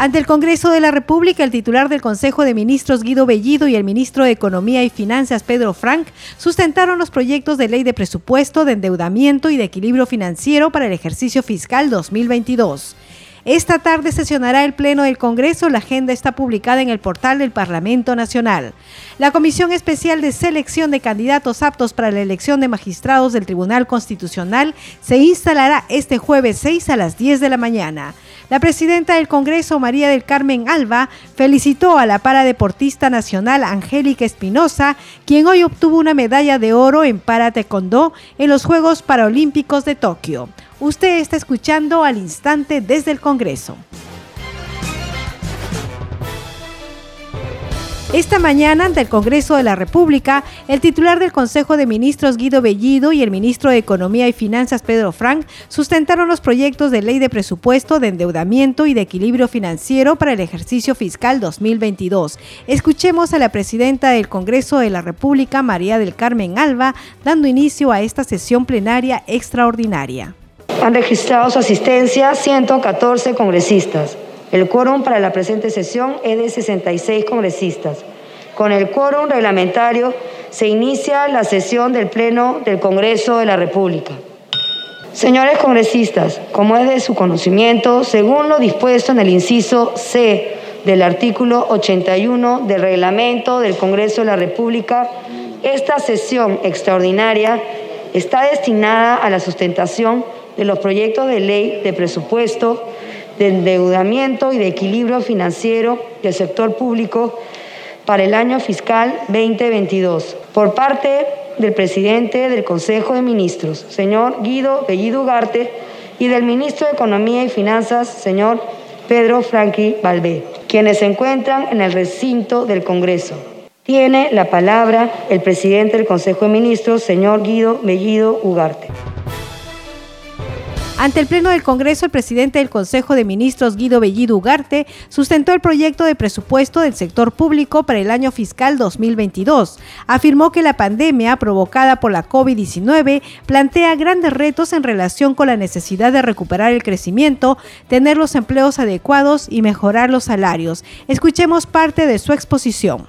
Ante el Congreso de la República, el titular del Consejo de Ministros Guido Bellido y el ministro de Economía y Finanzas Pedro Frank sustentaron los proyectos de ley de presupuesto, de endeudamiento y de equilibrio financiero para el ejercicio fiscal 2022. Esta tarde sesionará el Pleno del Congreso. La agenda está publicada en el portal del Parlamento Nacional. La Comisión Especial de Selección de Candidatos Aptos para la Elección de Magistrados del Tribunal Constitucional se instalará este jueves 6 a las 10 de la mañana. La presidenta del Congreso, María del Carmen Alba, felicitó a la paradeportista nacional Angélica Espinosa, quien hoy obtuvo una medalla de oro en para en los Juegos Paralímpicos de Tokio. Usted está escuchando al instante desde el Congreso. Esta mañana, ante el Congreso de la República, el titular del Consejo de Ministros Guido Bellido y el ministro de Economía y Finanzas Pedro Frank sustentaron los proyectos de ley de presupuesto, de endeudamiento y de equilibrio financiero para el ejercicio fiscal 2022. Escuchemos a la presidenta del Congreso de la República, María del Carmen Alba, dando inicio a esta sesión plenaria extraordinaria. Han registrado su asistencia 114 congresistas. El quórum para la presente sesión es de 66 congresistas. Con el quórum reglamentario se inicia la sesión del Pleno del Congreso de la República. Señores congresistas, como es de su conocimiento, según lo dispuesto en el inciso C del artículo 81 del reglamento del Congreso de la República, esta sesión extraordinaria está destinada a la sustentación de los proyectos de ley de presupuesto, de endeudamiento y de equilibrio financiero del sector público para el año fiscal 2022 por parte del presidente del Consejo de Ministros, señor Guido Bellido Ugarte, y del ministro de Economía y Finanzas, señor Pedro Franqui Valvé, quienes se encuentran en el recinto del Congreso. Tiene la palabra el presidente del Consejo de Ministros, señor Guido Bellido Ugarte. Ante el Pleno del Congreso, el presidente del Consejo de Ministros, Guido Bellido Ugarte, sustentó el proyecto de presupuesto del sector público para el año fiscal 2022. Afirmó que la pandemia provocada por la COVID-19 plantea grandes retos en relación con la necesidad de recuperar el crecimiento, tener los empleos adecuados y mejorar los salarios. Escuchemos parte de su exposición.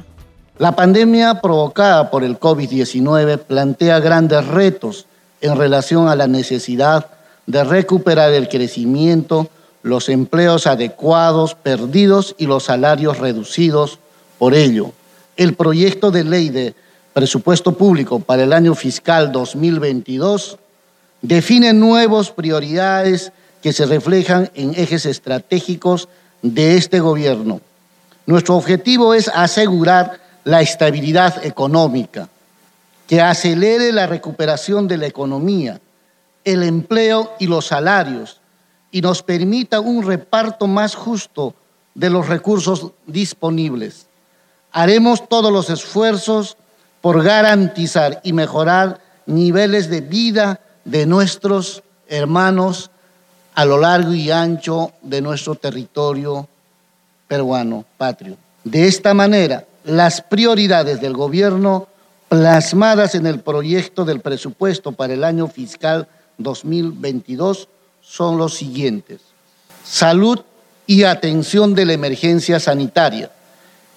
La pandemia provocada por el COVID-19 plantea grandes retos en relación a la necesidad de recuperar el crecimiento, los empleos adecuados perdidos y los salarios reducidos. Por ello, el proyecto de ley de presupuesto público para el año fiscal 2022 define nuevas prioridades que se reflejan en ejes estratégicos de este gobierno. Nuestro objetivo es asegurar la estabilidad económica, que acelere la recuperación de la economía, el empleo y los salarios y nos permita un reparto más justo de los recursos disponibles. Haremos todos los esfuerzos por garantizar y mejorar niveles de vida de nuestros hermanos a lo largo y ancho de nuestro territorio peruano patrio. De esta manera, las prioridades del gobierno plasmadas en el proyecto del presupuesto para el año fiscal 2022 son los siguientes. Salud y atención de la emergencia sanitaria.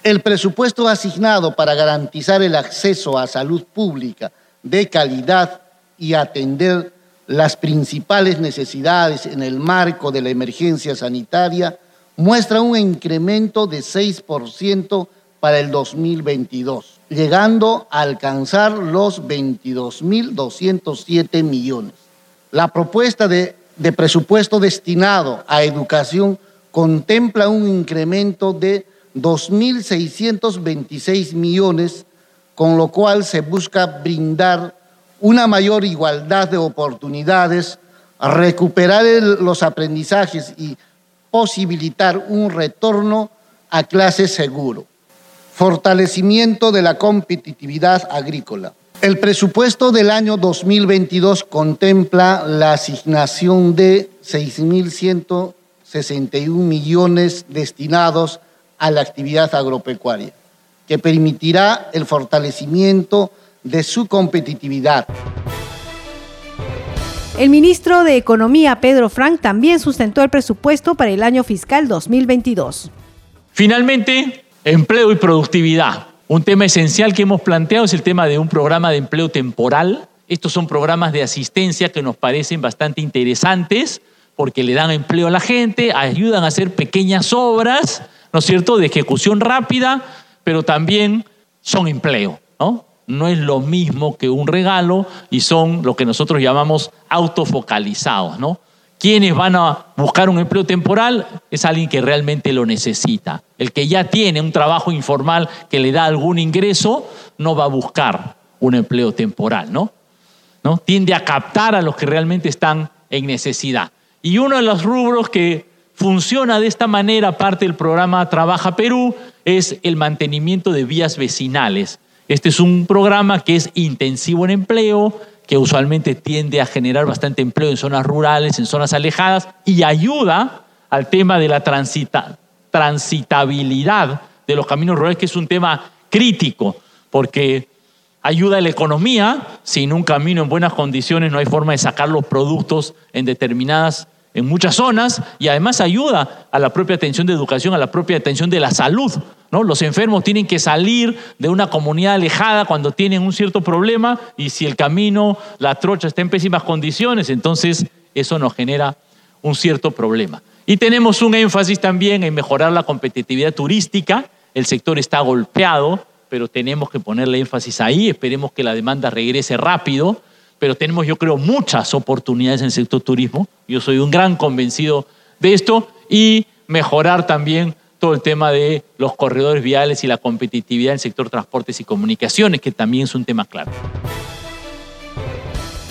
El presupuesto asignado para garantizar el acceso a salud pública de calidad y atender las principales necesidades en el marco de la emergencia sanitaria muestra un incremento de 6% para el 2022, llegando a alcanzar los 22.207 millones. La propuesta de, presupuesto destinado a educación contempla un incremento de 2.626 millones, con lo cual se busca brindar una mayor igualdad de oportunidades, recuperar los aprendizajes y posibilitar un retorno a clase seguro. Fortalecimiento de la competitividad agrícola. El presupuesto del año 2022 contempla la asignación de 6.161 millones destinados a la actividad agropecuaria, que permitirá el fortalecimiento de su competitividad. El ministro de Economía, Pedro Frank, también sustentó el presupuesto para el año fiscal 2022. Finalmente, empleo y productividad. Un tema esencial que hemos planteado es el tema de un programa de empleo temporal. Estos son programas de asistencia que nos parecen bastante interesantes porque le dan empleo a la gente, ayudan a hacer pequeñas obras, ¿no es cierto?, de ejecución rápida, pero también son empleo, ¿no? No es lo mismo que un regalo y son lo que nosotros llamamos autofocalizados, ¿no? Quienes van a buscar un empleo temporal es alguien que realmente lo necesita. El que ya tiene un trabajo informal que le da algún ingreso, no va a buscar un empleo temporal, ¿no? Tiende a captar a los que realmente están en necesidad. Y uno de los rubros que funciona de esta manera, parte del programa Trabaja Perú, es el mantenimiento de vías vecinales. Este es un programa que es intensivo en empleo, que usualmente tiende a generar bastante empleo en zonas rurales, en zonas alejadas, y ayuda al tema de la transitabilidad de los caminos rurales, que es un tema crítico, porque ayuda a la economía. Sin un camino en buenas condiciones no hay forma de sacar los productos en determinadas en muchas zonas y además ayuda a la propia atención de educación, a la propia atención de la salud. ¿no? Los enfermos tienen que salir de una comunidad alejada cuando tienen un cierto problema y si el camino, la trocha está en pésimas condiciones, entonces eso nos genera un cierto problema. Y tenemos un énfasis también en mejorar la competitividad turística. El sector está golpeado, pero tenemos que ponerle énfasis ahí. Esperemos que la demanda regrese rápido pero tenemos yo creo muchas oportunidades en el sector turismo. Yo soy un gran convencido de esto y mejorar también todo el tema de los corredores viales y la competitividad en el sector transportes y comunicaciones, que también es un tema clave.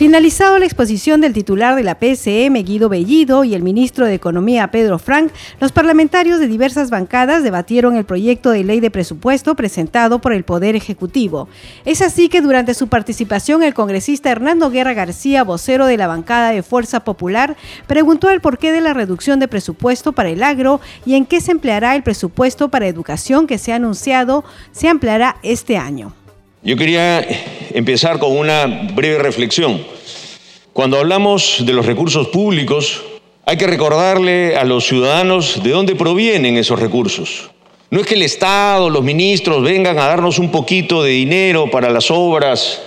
Finalizado la exposición del titular de la PCM, Guido Bellido, y el ministro de Economía, Pedro Frank, los parlamentarios de diversas bancadas debatieron el proyecto de ley de presupuesto presentado por el Poder Ejecutivo. Es así que durante su participación, el congresista Hernando Guerra García, vocero de la bancada de Fuerza Popular, preguntó el porqué de la reducción de presupuesto para el agro y en qué se empleará el presupuesto para educación que se ha anunciado se ampliará este año. Yo quería empezar con una breve reflexión. Cuando hablamos de los recursos públicos, hay que recordarle a los ciudadanos de dónde provienen esos recursos. No es que el Estado, los ministros vengan a darnos un poquito de dinero para las obras,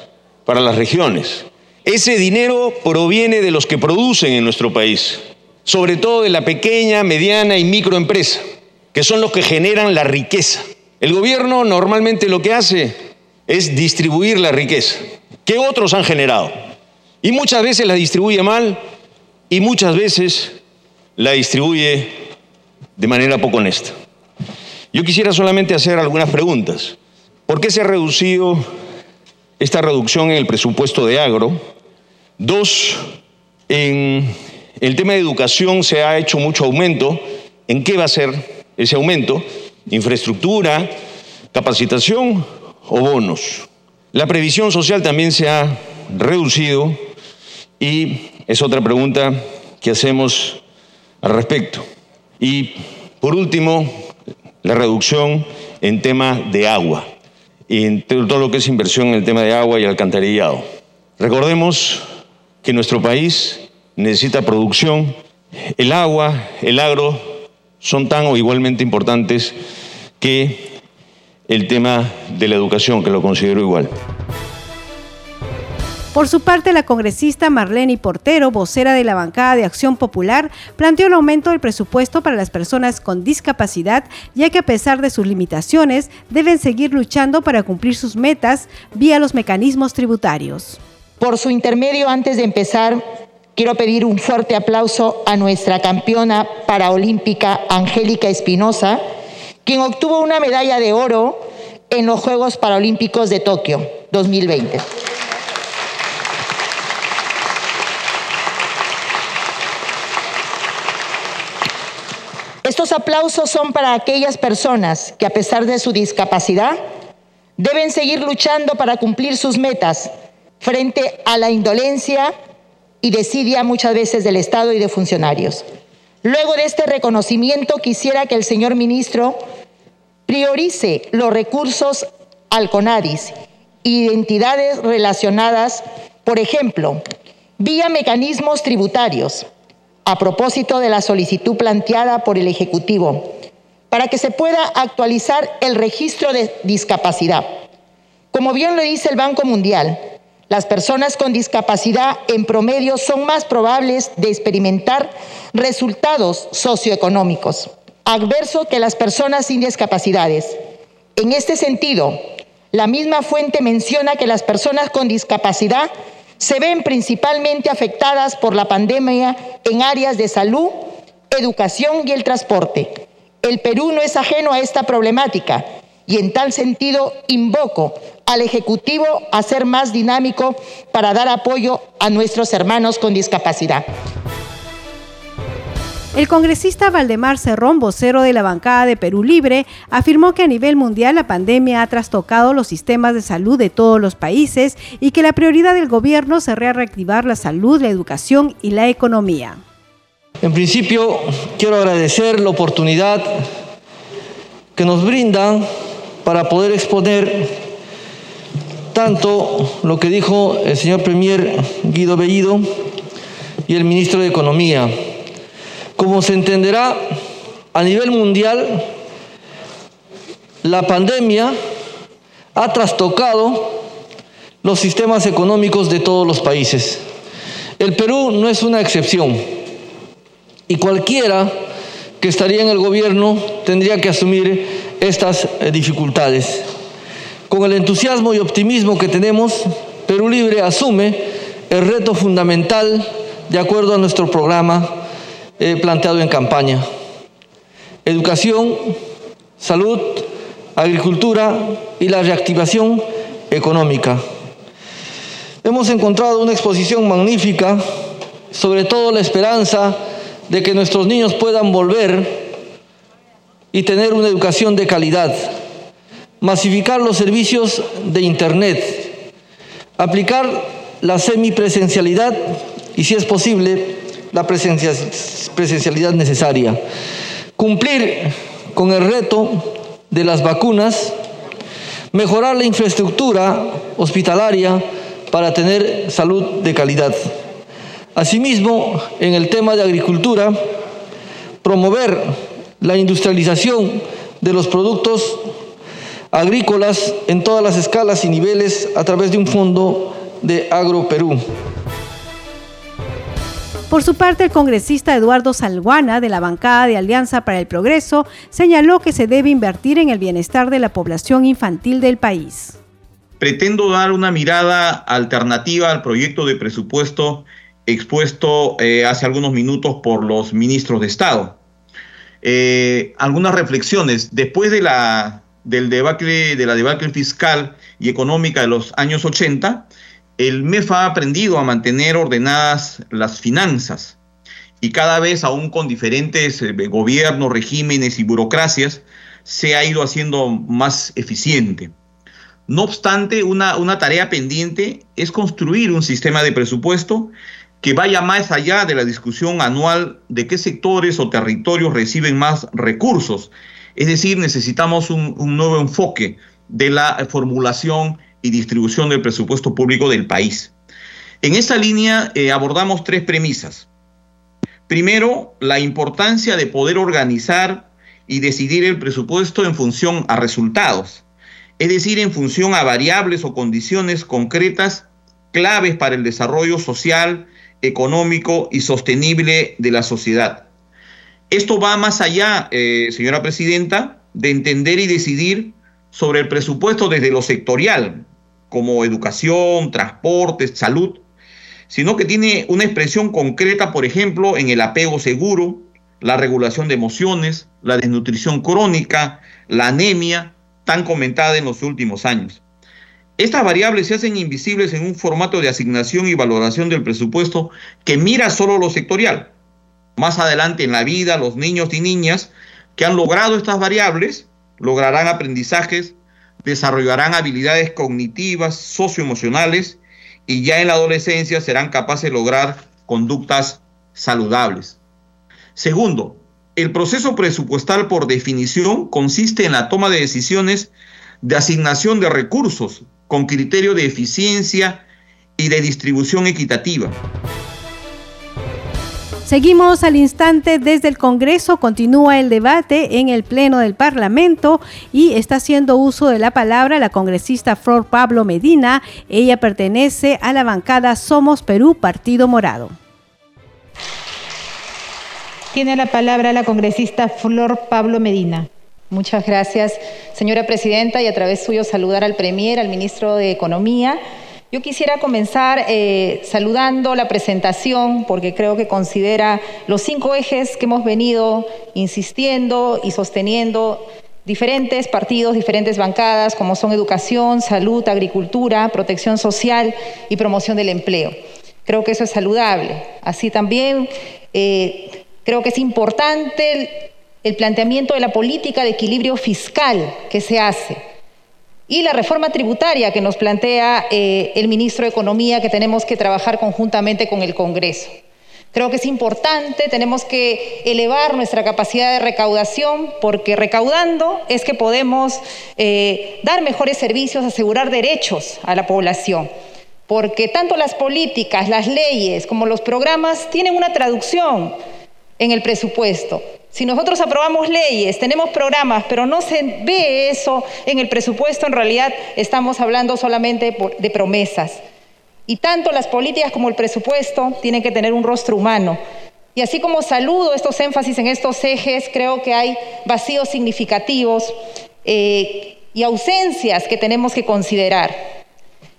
para las regiones. Ese dinero proviene de los que producen en nuestro país, sobre todo de la pequeña, mediana y microempresa, que son los que generan la riqueza. El gobierno normalmente lo que hace es distribuir la riqueza que otros han generado. Y muchas veces la distribuye mal y muchas veces la distribuye de manera poco honesta. Yo quisiera solamente hacer algunas preguntas. ¿Por qué se ha reducido esta reducción en el presupuesto de agro? Dos, en el tema de educación se ha hecho mucho aumento. ¿En qué va a ser ese aumento? ¿Infraestructura? ¿Capacitación? O bonos. La previsión social también se ha reducido y es otra pregunta que hacemos al respecto. Y por último, la reducción en tema de agua y en todo lo que es inversión en el tema de agua y alcantarillado. Recordemos que nuestro país necesita producción. El agua, el agro son tan o igualmente importantes que el tema de la educación, que lo considero igual. Por su parte, la congresista Marlene Portero, vocera de la bancada de Acción Popular, planteó el aumento del presupuesto para las personas con discapacidad, ya que a pesar de sus limitaciones, deben seguir luchando para cumplir sus metas vía los mecanismos tributarios. Por su intermedio, antes de empezar, quiero pedir un fuerte aplauso a nuestra campeona paraolímpica Angélica Espinosa, quien obtuvo una medalla de oro en los Juegos Paralímpicos de Tokio 2020. Estos aplausos son para aquellas personas que a pesar de su discapacidad deben seguir luchando para cumplir sus metas frente a la indolencia y desidia muchas veces del Estado y de funcionarios. Luego de este reconocimiento, quisiera que el señor ministro priorice los recursos al CONADIS y entidades relacionadas, por ejemplo, vía mecanismos tributarios, a propósito de la solicitud planteada por el Ejecutivo, para que se pueda actualizar el registro de discapacidad. Como bien lo dice el Banco Mundial, las personas con discapacidad en promedio son más probables de experimentar resultados socioeconómicos adversos que las personas sin discapacidades. En este sentido, la misma fuente menciona que las personas con discapacidad se ven principalmente afectadas por la pandemia en áreas de salud, educación y el transporte. El Perú no es ajeno a esta problemática y en tal sentido invoco al Ejecutivo a ser más dinámico para dar apoyo a nuestros hermanos con discapacidad. El congresista Valdemar Cerrón, vocero de la bancada de Perú Libre, afirmó que a nivel mundial la pandemia ha trastocado los sistemas de salud de todos los países y que la prioridad del gobierno será reactivar la salud, la educación y la economía. En principio, quiero agradecer la oportunidad que nos brindan para poder exponer tanto lo que dijo el señor Premier Guido Bellido y el ministro de Economía como se entenderá, a nivel mundial, la pandemia ha trastocado los sistemas económicos de todos los países. El Perú no es una excepción y cualquiera que estaría en el gobierno tendría que asumir estas eh, dificultades. Con el entusiasmo y optimismo que tenemos, Perú Libre asume el reto fundamental de acuerdo a nuestro programa he planteado en campaña. Educación, salud, agricultura y la reactivación económica. Hemos encontrado una exposición magnífica, sobre todo la esperanza de que nuestros niños puedan volver y tener una educación de calidad, masificar los servicios de Internet, aplicar la semipresencialidad y, si es posible, la presencialidad necesaria. Cumplir con el reto de las vacunas, mejorar la infraestructura hospitalaria para tener salud de calidad. Asimismo, en el tema de agricultura, promover la industrialización de los productos agrícolas en todas las escalas y niveles a través de un fondo de Agro Perú. Por su parte, el congresista Eduardo Salguana, de la bancada de Alianza para el Progreso, señaló que se debe invertir en el bienestar de la población infantil del país. Pretendo dar una mirada alternativa al proyecto de presupuesto expuesto eh, hace algunos minutos por los ministros de Estado. Eh, algunas reflexiones. Después de la, del debacle, de debacle fiscal y económica de los años 80, el MEF ha aprendido a mantener ordenadas las finanzas y cada vez, aún con diferentes eh, gobiernos, regímenes y burocracias, se ha ido haciendo más eficiente. No obstante, una, una tarea pendiente es construir un sistema de presupuesto que vaya más allá de la discusión anual de qué sectores o territorios reciben más recursos. Es decir, necesitamos un, nuevo enfoque de la formulación y distribución del presupuesto público del país. En esta línea eh, abordamos tres premisas. Primero, la importancia de poder organizar y decidir el presupuesto en función a resultados, es decir, en función a variables o condiciones concretas claves para el desarrollo social, económico y sostenible de la sociedad. Esto va más allá, eh, señora presidenta, de entender y decidir sobre el presupuesto desde lo sectorial, como educación, transporte, salud, sino que tiene una expresión concreta, por ejemplo, en el apego seguro, la regulación de emociones, la desnutrición crónica, la anemia, tan comentada en los últimos años. Estas variables se hacen invisibles en un formato de asignación y valoración del presupuesto que mira solo lo sectorial. Más adelante en la vida, los niños y niñas que han logrado estas variables lograrán aprendizajes desarrollarán habilidades cognitivas, socioemocionales y ya en la adolescencia serán capaces de lograr conductas saludables. Segundo, el proceso presupuestal por definición consiste en la toma de decisiones de asignación de recursos con criterio de eficiencia y de distribución equitativa. Seguimos al instante desde el Congreso, continúa el debate en el Pleno del Parlamento y está haciendo uso de la palabra la congresista Flor Pablo Medina. Ella pertenece a la bancada Somos Perú, Partido Morado. Tiene la palabra la congresista Flor Pablo Medina. Muchas gracias, señora presidenta, y a través suyo saludar al Premier, al ministro de Economía yo quisiera comenzar eh, saludando la presentación porque creo que considera los cinco ejes que hemos venido insistiendo y sosteniendo diferentes partidos, diferentes bancadas, como son educación, salud, agricultura, protección social y promoción del empleo. Creo que eso es saludable. Así también eh, creo que es importante el planteamiento de la política de equilibrio fiscal que se hace y la reforma tributaria que nos plantea eh, el ministro de Economía, que tenemos que trabajar conjuntamente con el Congreso. Creo que es importante, tenemos que elevar nuestra capacidad de recaudación, porque recaudando es que podemos eh, dar mejores servicios, asegurar derechos a la población. Porque tanto las políticas, las leyes como los programas tienen una traducción en el presupuesto. Si nosotros aprobamos leyes, tenemos programas, pero no se ve eso en el presupuesto, en realidad estamos hablando solamente de promesas. Y tanto las políticas como el presupuesto tienen que tener un rostro humano. Y así como saludo estos énfasis en estos ejes, creo que hay vacíos significativos eh, y ausencias que tenemos que considerar.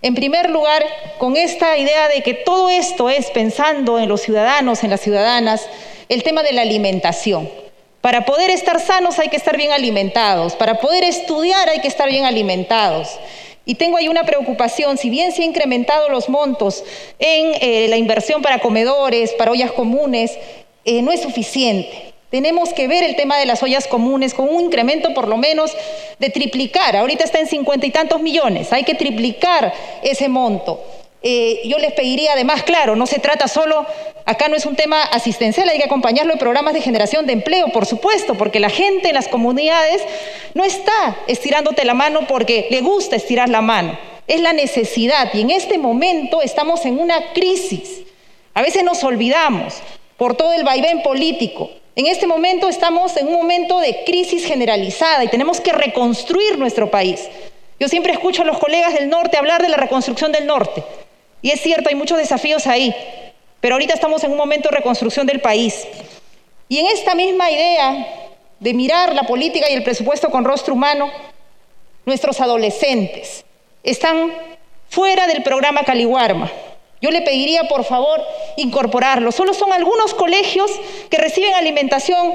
En primer lugar, con esta idea de que todo esto es pensando en los ciudadanos, en las ciudadanas, el tema de la alimentación. Para poder estar sanos hay que estar bien alimentados, para poder estudiar hay que estar bien alimentados. Y tengo ahí una preocupación, si bien se han incrementado los montos en eh, la inversión para comedores, para ollas comunes, eh, no es suficiente. Tenemos que ver el tema de las ollas comunes con un incremento por lo menos de triplicar. Ahorita está en cincuenta y tantos millones, hay que triplicar ese monto. Eh, yo les pediría además, claro, no se trata solo, acá no es un tema asistencial, hay que acompañarlo en programas de generación de empleo, por supuesto, porque la gente en las comunidades no está estirándote la mano porque le gusta estirar la mano, es la necesidad y en este momento estamos en una crisis. A veces nos olvidamos por todo el vaivén político. En este momento estamos en un momento de crisis generalizada y tenemos que reconstruir nuestro país. Yo siempre escucho a los colegas del norte hablar de la reconstrucción del norte. Y es cierto, hay muchos desafíos ahí, pero ahorita estamos en un momento de reconstrucción del país. Y en esta misma idea de mirar la política y el presupuesto con rostro humano, nuestros adolescentes están fuera del programa Caliwarma. Yo le pediría, por favor, incorporarlo. Solo son algunos colegios que reciben alimentación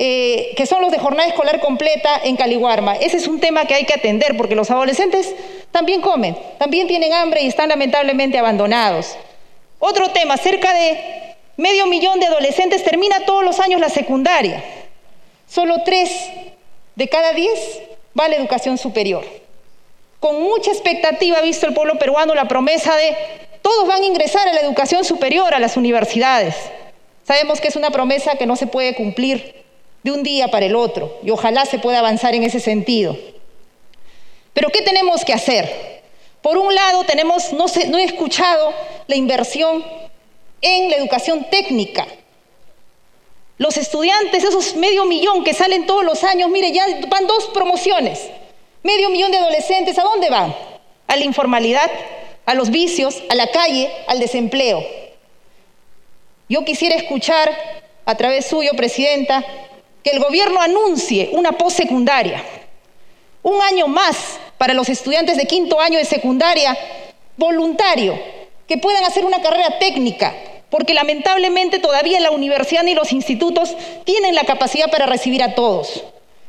eh, que son los de jornada escolar completa en Caliwarma. Ese es un tema que hay que atender porque los adolescentes también comen, también tienen hambre y están lamentablemente abandonados. Otro tema, cerca de medio millón de adolescentes termina todos los años la secundaria. Solo tres de cada diez va a la educación superior. Con mucha expectativa ha visto el pueblo peruano la promesa de todos van a ingresar a la educación superior, a las universidades. Sabemos que es una promesa que no se puede cumplir de un día para el otro y ojalá se pueda avanzar en ese sentido. Pero ¿qué tenemos que hacer? Por un lado, tenemos, no, no he escuchado la inversión en la educación técnica. Los estudiantes, esos medio millón que salen todos los años, mire, ya van dos promociones. Medio millón de adolescentes, ¿a dónde van? A la informalidad, a los vicios, a la calle, al desempleo. Yo quisiera escuchar a través suyo, Presidenta, que el gobierno anuncie una postsecundaria, un año más para los estudiantes de quinto año de secundaria voluntario, que puedan hacer una carrera técnica, porque lamentablemente todavía la universidad ni los institutos tienen la capacidad para recibir a todos.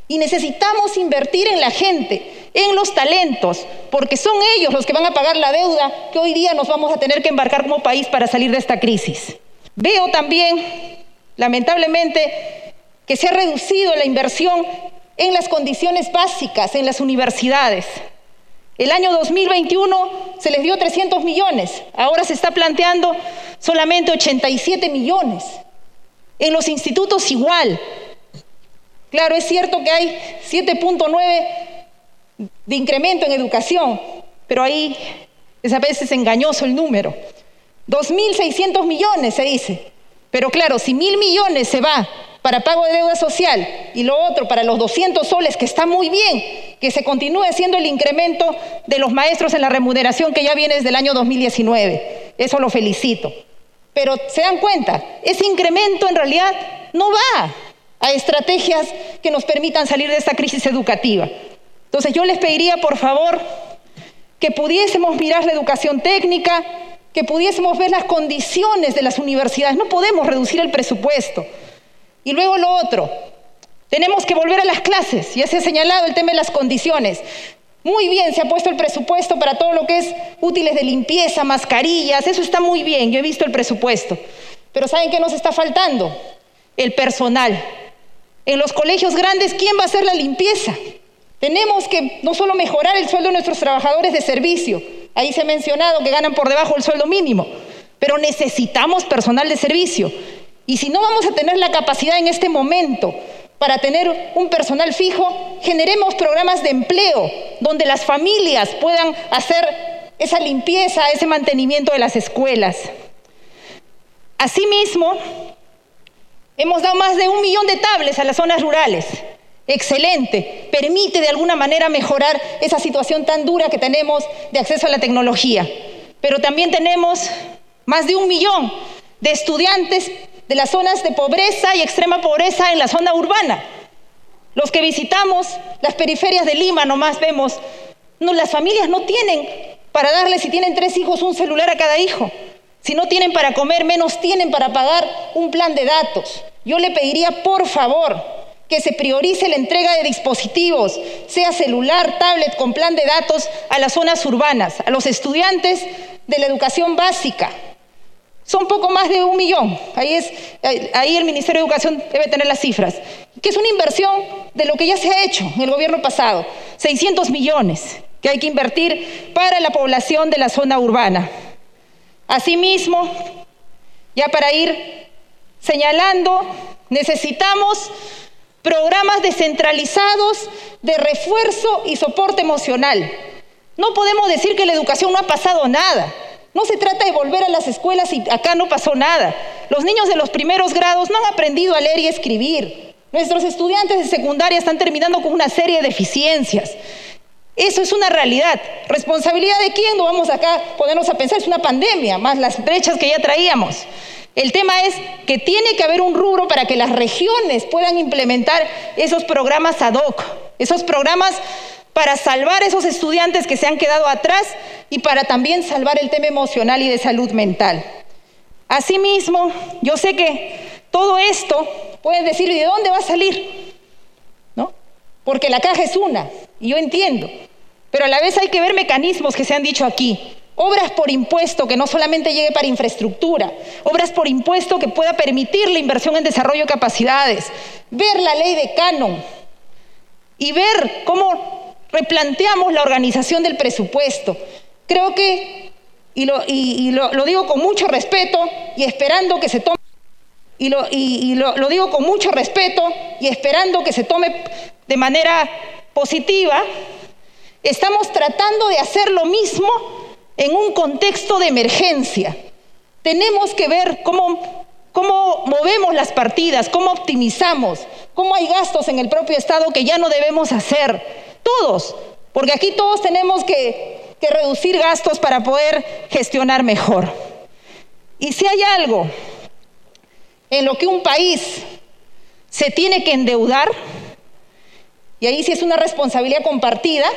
Y necesitamos invertir en la gente, en los talentos, porque son ellos los que van a pagar la deuda que hoy día nos vamos a tener que embarcar como país para salir de esta crisis. Veo también, lamentablemente, que se ha reducido la inversión en las condiciones básicas en las universidades. El año 2021 se les dio 300 millones, ahora se está planteando solamente 87 millones. En los institutos igual. Claro, es cierto que hay 7.9 de incremento en educación, pero ahí es a veces engañoso el número. 2.600 millones se dice, pero claro, si mil millones se va para pago de deuda social y lo otro para los 200 soles, que está muy bien, que se continúe haciendo el incremento de los maestros en la remuneración que ya viene desde el año 2019. Eso lo felicito. Pero se dan cuenta, ese incremento en realidad no va a estrategias que nos permitan salir de esta crisis educativa. Entonces yo les pediría, por favor, que pudiésemos mirar la educación técnica, que pudiésemos ver las condiciones de las universidades. No podemos reducir el presupuesto. Y luego lo otro, tenemos que volver a las clases. Ya se ha señalado el tema de las condiciones. Muy bien, se ha puesto el presupuesto para todo lo que es útiles de limpieza, mascarillas, eso está muy bien, yo he visto el presupuesto. Pero ¿saben qué nos está faltando? El personal. En los colegios grandes, ¿quién va a hacer la limpieza? Tenemos que no solo mejorar el sueldo de nuestros trabajadores de servicio, ahí se ha mencionado que ganan por debajo del sueldo mínimo, pero necesitamos personal de servicio. Y si no vamos a tener la capacidad en este momento para tener un personal fijo, generemos programas de empleo donde las familias puedan hacer esa limpieza, ese mantenimiento de las escuelas. Asimismo, hemos dado más de un millón de tablets a las zonas rurales. Excelente, permite de alguna manera mejorar esa situación tan dura que tenemos de acceso a la tecnología. Pero también tenemos más de un millón de estudiantes de las zonas de pobreza y extrema pobreza en la zona urbana. Los que visitamos las periferias de Lima nomás vemos, las familias no tienen para darle, si tienen tres hijos, un celular a cada hijo. Si no tienen para comer, menos tienen para pagar un plan de datos. Yo le pediría, por favor, que se priorice la entrega de dispositivos, sea celular, tablet con plan de datos a las zonas urbanas, a los estudiantes de la educación básica, son poco más de un millón. Ahí, es, ahí el Ministerio de Educación debe tener las cifras. Que es una inversión de lo que ya se ha hecho en el gobierno pasado. 600 millones que hay que invertir para la población de la zona urbana. Asimismo, ya para ir señalando, necesitamos programas descentralizados de refuerzo y soporte emocional. No podemos decir que la educación no ha pasado nada. No se trata de volver a las escuelas y acá no pasó nada. Los niños de los primeros grados no han aprendido a leer y escribir. Nuestros estudiantes de secundaria están terminando con una serie de deficiencias. Eso es una realidad. ¿Responsabilidad de quién? No vamos acá a ponernos a pensar, es una pandemia, más las brechas que ya traíamos. El tema es que tiene que haber un rubro para que las regiones puedan implementar esos programas ad hoc, esos programas para salvar a esos estudiantes que se han quedado atrás y para también salvar el tema emocional y de salud mental. Asimismo, yo sé que todo esto pueden decir, ¿y de dónde va a salir? ¿No? Porque la caja es una, y yo entiendo, pero a la vez hay que ver mecanismos que se han dicho aquí. Obras por impuesto que no solamente llegue para infraestructura, obras por impuesto que pueda permitir la inversión en desarrollo de capacidades, ver la ley de canon y ver cómo replanteamos la organización del presupuesto. Creo que, y lo, digo con mucho respeto y esperando que se tome, y, lo, lo digo con mucho respeto y esperando que se tome de manera positiva, estamos tratando de hacer lo mismo en un contexto de emergencia. Tenemos que ver cómo, cómo movemos las partidas, cómo optimizamos, cómo hay gastos en el propio Estado que ya no debemos hacer todos, porque aquí todos tenemos que, reducir gastos para poder gestionar mejor. Y si hay algo en lo que un país se tiene que endeudar, y ahí sí es una responsabilidad compartida,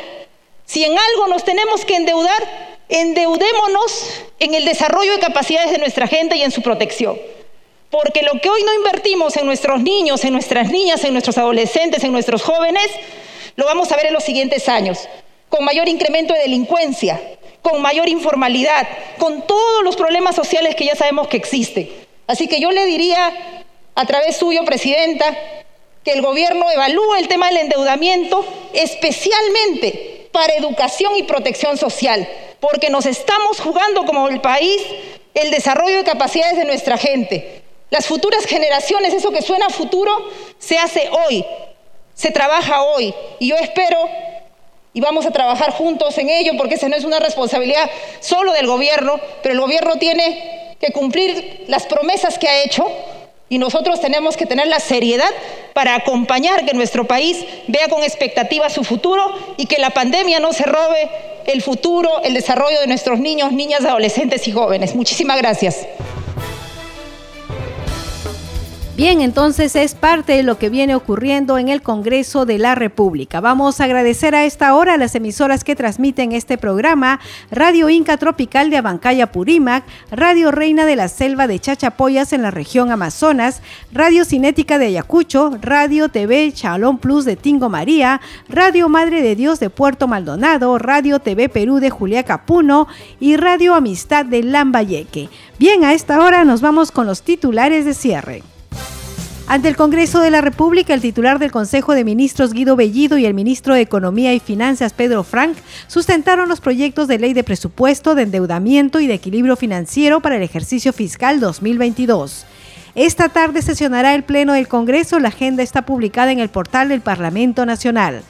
si en algo nos tenemos que endeudar, endeudémonos en el desarrollo de capacidades de nuestra gente y en su protección. Porque lo que hoy no invertimos en nuestros niños, en nuestras niñas, en nuestros adolescentes, en nuestros jóvenes, lo vamos a ver en los siguientes años, con mayor incremento de delincuencia, con mayor informalidad, con todos los problemas sociales que ya sabemos que existen. Así que yo le diría, a través suyo, Presidenta, que el gobierno evalúe el tema del endeudamiento, especialmente para educación y protección social, porque nos estamos jugando como el país el desarrollo de capacidades de nuestra gente. Las futuras generaciones, eso que suena futuro, se hace hoy, se trabaja hoy. Y yo espero, y vamos a trabajar juntos en ello, porque esa no es una responsabilidad solo del gobierno, pero el gobierno tiene que cumplir las promesas que ha hecho y nosotros tenemos que tener la seriedad para acompañar que nuestro país vea con expectativa su futuro y que la pandemia no se robe el futuro, el desarrollo de nuestros niños, niñas, adolescentes y jóvenes. Muchísimas gracias. Bien, entonces es parte de lo que viene ocurriendo en el Congreso de la República. Vamos a agradecer a esta hora a las emisoras que transmiten este programa, Radio Inca Tropical de Abancaya Purímac, Radio Reina de la Selva de Chachapoyas en la región Amazonas, Radio Cinética de Ayacucho, Radio TV Chalón Plus de Tingo María, Radio Madre de Dios de Puerto Maldonado, Radio TV Perú de Julia Capuno y Radio Amistad de Lambayeque. Bien, a esta hora nos vamos con los titulares de cierre. Ante el Congreso de la República, el titular del Consejo de Ministros Guido Bellido y el ministro de Economía y Finanzas Pedro Frank sustentaron los proyectos de ley de presupuesto, de endeudamiento y de equilibrio financiero para el ejercicio fiscal 2022. Esta tarde sesionará el Pleno del Congreso. La agenda está publicada en el portal del Parlamento Nacional.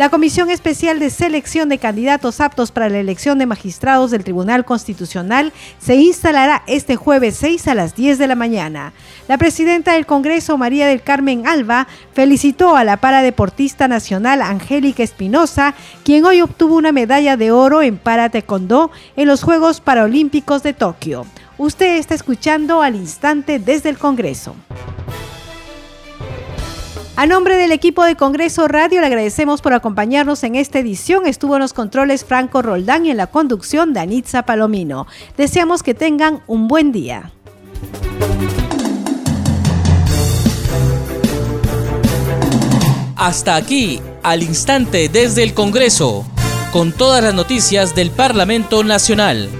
La Comisión Especial de Selección de Candidatos Aptos para la Elección de Magistrados del Tribunal Constitucional se instalará este jueves 6 a las 10 de la mañana. La presidenta del Congreso, María del Carmen Alba, felicitó a la paradeportista nacional Angélica Espinosa, quien hoy obtuvo una medalla de oro en para en los Juegos Paralímpicos de Tokio. Usted está escuchando al instante desde el Congreso. A nombre del equipo de Congreso Radio le agradecemos por acompañarnos en esta edición. Estuvo en los controles Franco Roldán y en la conducción Danitza Palomino. Deseamos que tengan un buen día. Hasta aquí, al instante desde el Congreso, con todas las noticias del Parlamento Nacional.